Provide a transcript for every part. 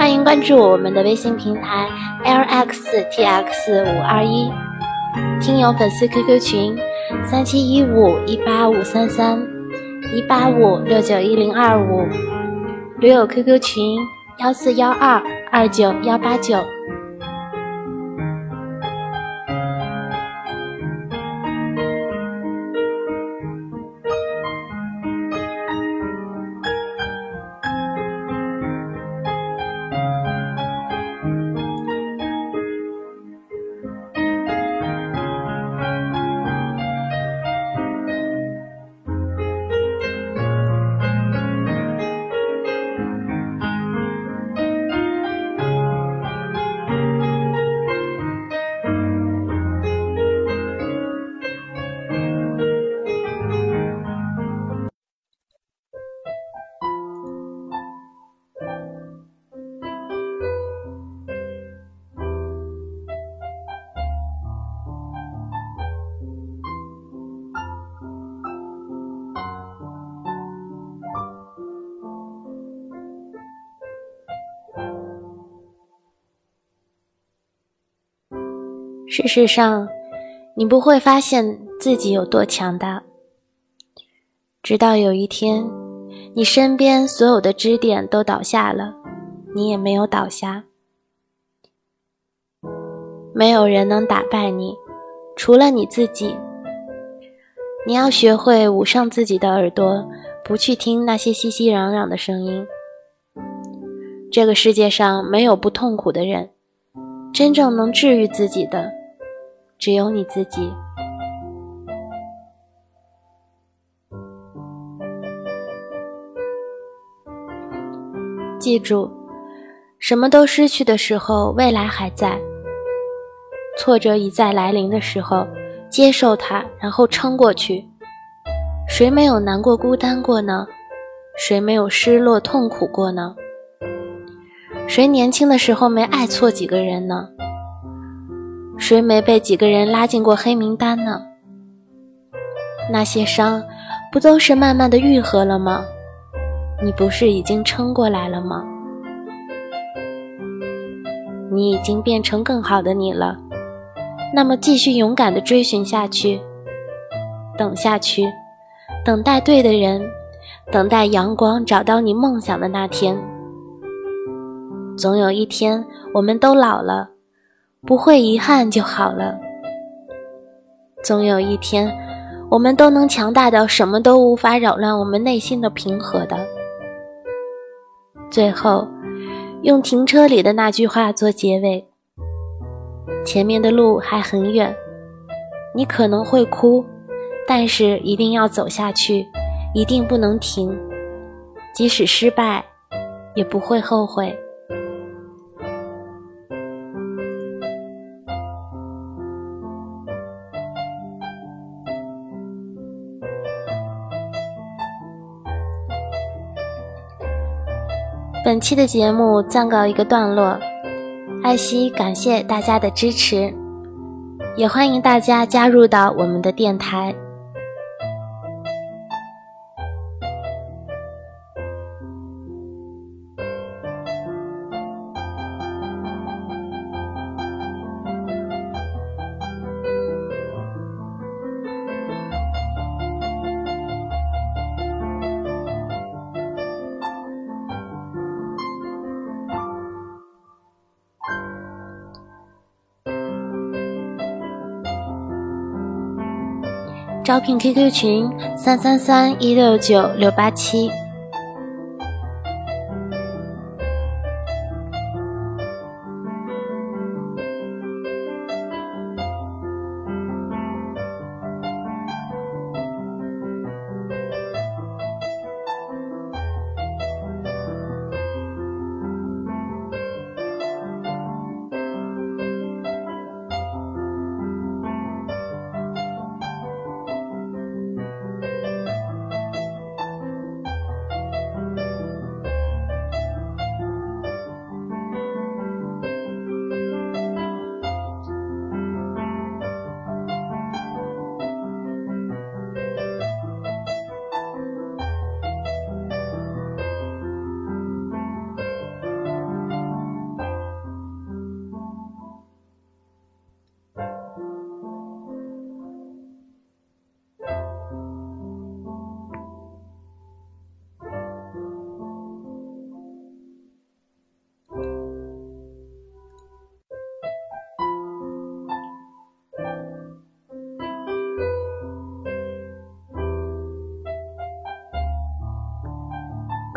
欢迎关注我们的微信平台 L X T X 五二一，听友粉丝 QQ 群三七一五一八五三三。一八五六九一零二五，驴友 QQ 群幺四幺二二九幺八九。事实上，你不会发现自己有多强大，直到有一天，你身边所有的支点都倒下了，你也没有倒下。没有人能打败你，除了你自己。你要学会捂上自己的耳朵，不去听那些熙熙攘攘的声音。这个世界上没有不痛苦的人，真正能治愈自己的。只有你自己。记住，什么都失去的时候，未来还在；挫折一再来临的时候，接受它，然后撑过去。谁没有难过、孤单过呢？谁没有失落、痛苦过呢？谁年轻的时候没爱错几个人呢？谁没被几个人拉进过黑名单呢？那些伤，不都是慢慢的愈合了吗？你不是已经撑过来了吗？你已经变成更好的你了。那么继续勇敢的追寻下去，等下去，等待对的人，等待阳光找到你梦想的那天。总有一天，我们都老了。不会遗憾就好了。总有一天，我们都能强大到什么都无法扰乱我们内心的平和的。最后，用停车里的那句话做结尾：前面的路还很远，你可能会哭，但是一定要走下去，一定不能停，即使失败，也不会后悔。本期的节目暂告一个段落，艾希感谢大家的支持，也欢迎大家加入到我们的电台。招聘 QQ 群：三三三一六九六八七。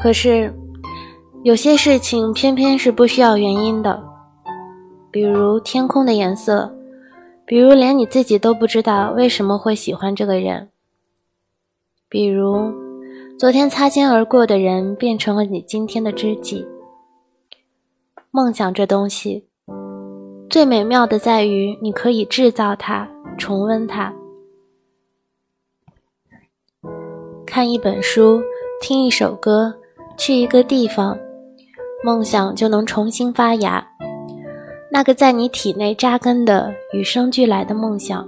可是，有些事情偏偏是不需要原因的，比如天空的颜色，比如连你自己都不知道为什么会喜欢这个人，比如昨天擦肩而过的人变成了你今天的知己。梦想这东西，最美妙的在于你可以制造它，重温它。看一本书，听一首歌，去一个地方，梦想就能重新发芽。那个在你体内扎根的、与生俱来的梦想。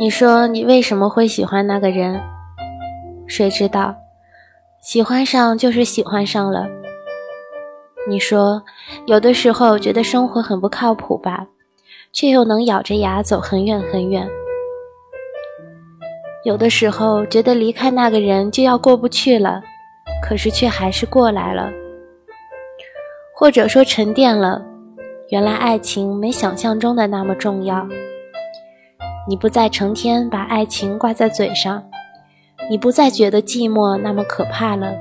你说你为什么会喜欢那个人？谁知道？喜欢上就是喜欢上了。你说，有的时候觉得生活很不靠谱吧，却又能咬着牙走很远很远。有的时候觉得离开那个人就要过不去了，可是却还是过来了。或者说沉淀了，原来爱情没想象中的那么重要。你不再成天把爱情挂在嘴上。你不再觉得寂寞那么可怕了。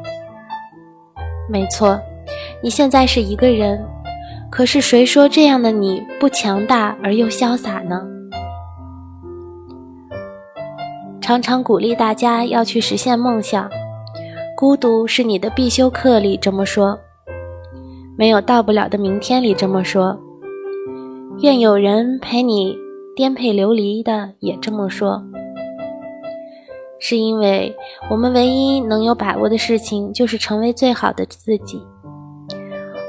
没错，你现在是一个人，可是谁说这样的你不强大而又潇洒呢？常常鼓励大家要去实现梦想，孤独是你的必修课里这么说，没有到不了的明天里这么说，愿有人陪你颠沛流离的也这么说。是因为我们唯一能有把握的事情，就是成为最好的自己。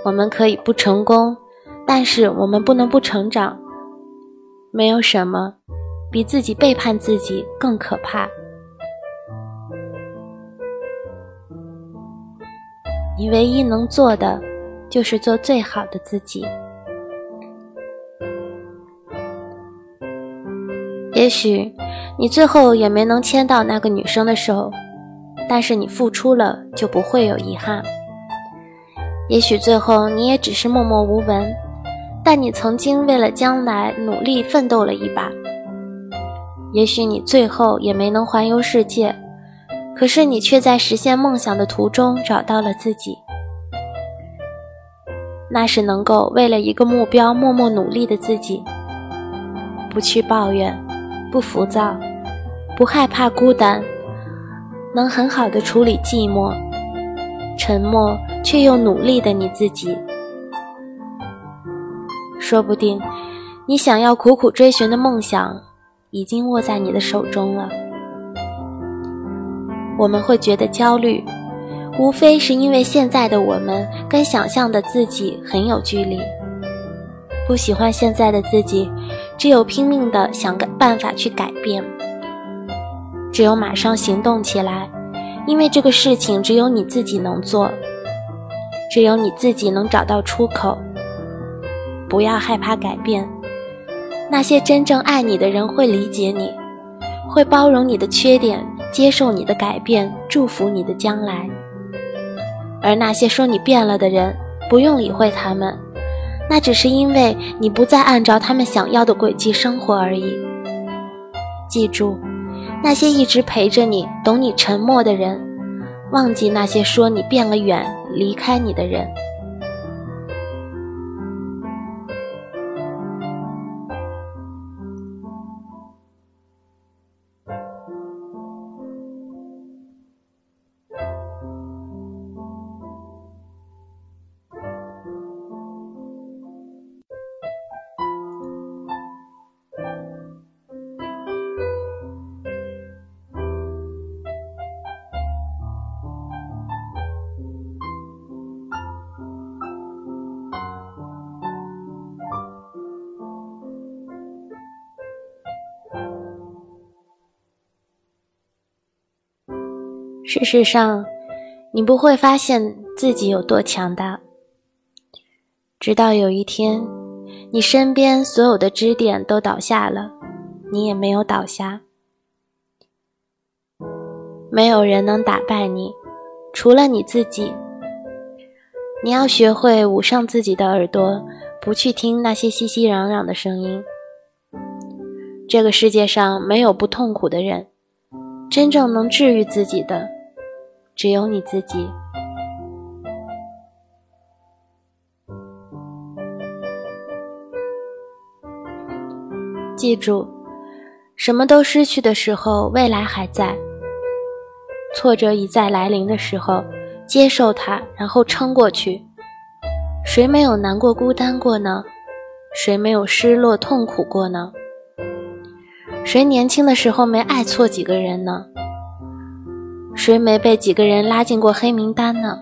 我们可以不成功，但是我们不能不成长。没有什么比自己背叛自己更可怕。你唯一能做的，就是做最好的自己。也许。你最后也没能牵到那个女生的手，但是你付出了，就不会有遗憾。也许最后你也只是默默无闻，但你曾经为了将来努力奋斗了一把。也许你最后也没能环游世界，可是你却在实现梦想的途中找到了自己。那是能够为了一个目标默默努力的自己，不去抱怨。不浮躁，不害怕孤单，能很好的处理寂寞，沉默却又努力的你自己。说不定，你想要苦苦追寻的梦想，已经握在你的手中了。我们会觉得焦虑，无非是因为现在的我们跟想象的自己很有距离，不喜欢现在的自己。只有拼命的想个办法去改变，只有马上行动起来，因为这个事情只有你自己能做，只有你自己能找到出口。不要害怕改变，那些真正爱你的人会理解你，会包容你的缺点，接受你的改变，祝福你的将来。而那些说你变了的人，不用理会他们。那只是因为你不再按照他们想要的轨迹生活而已。记住，那些一直陪着你、懂你沉默的人，忘记那些说你变了远、离开你的人。事实上，你不会发现自己有多强大，直到有一天，你身边所有的支点都倒下了，你也没有倒下。没有人能打败你，除了你自己。你要学会捂上自己的耳朵，不去听那些熙熙攘攘的声音。这个世界上没有不痛苦的人。真正能治愈自己的，只有你自己。记住，什么都失去的时候，未来还在；挫折一再来临的时候，接受它，然后撑过去。谁没有难过、孤单过呢？谁没有失落、痛苦过呢？谁年轻的时候没爱错几个人呢？谁没被几个人拉进过黑名单呢？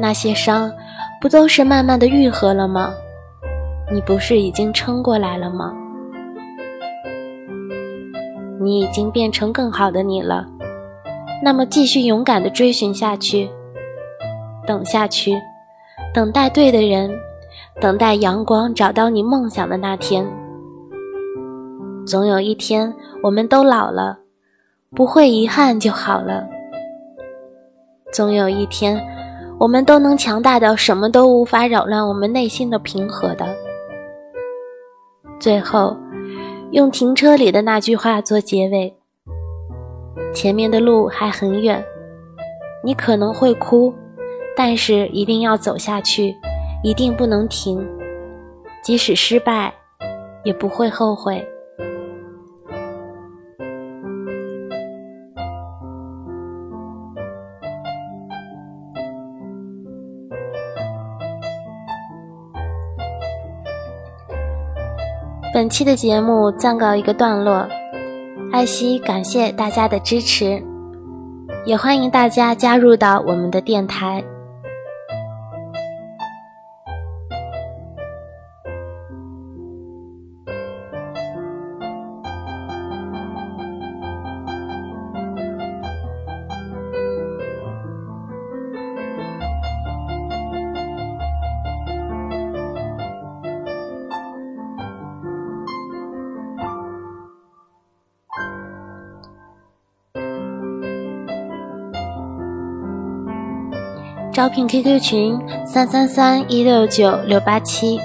那些伤，不都是慢慢的愈合了吗？你不是已经撑过来了吗？你已经变成更好的你了，那么继续勇敢的追寻下去，等下去，等待对的人，等待阳光找到你梦想的那天。总有一天，我们都老了，不会遗憾就好了。总有一天，我们都能强大到什么都无法扰乱我们内心的平和的。最后，用停车里的那句话做结尾：前面的路还很远，你可能会哭，但是一定要走下去，一定不能停，即使失败，也不会后悔。本期的节目暂告一个段落，艾希感谢大家的支持，也欢迎大家加入到我们的电台。招聘 QQ 群：三三三一六九六八七。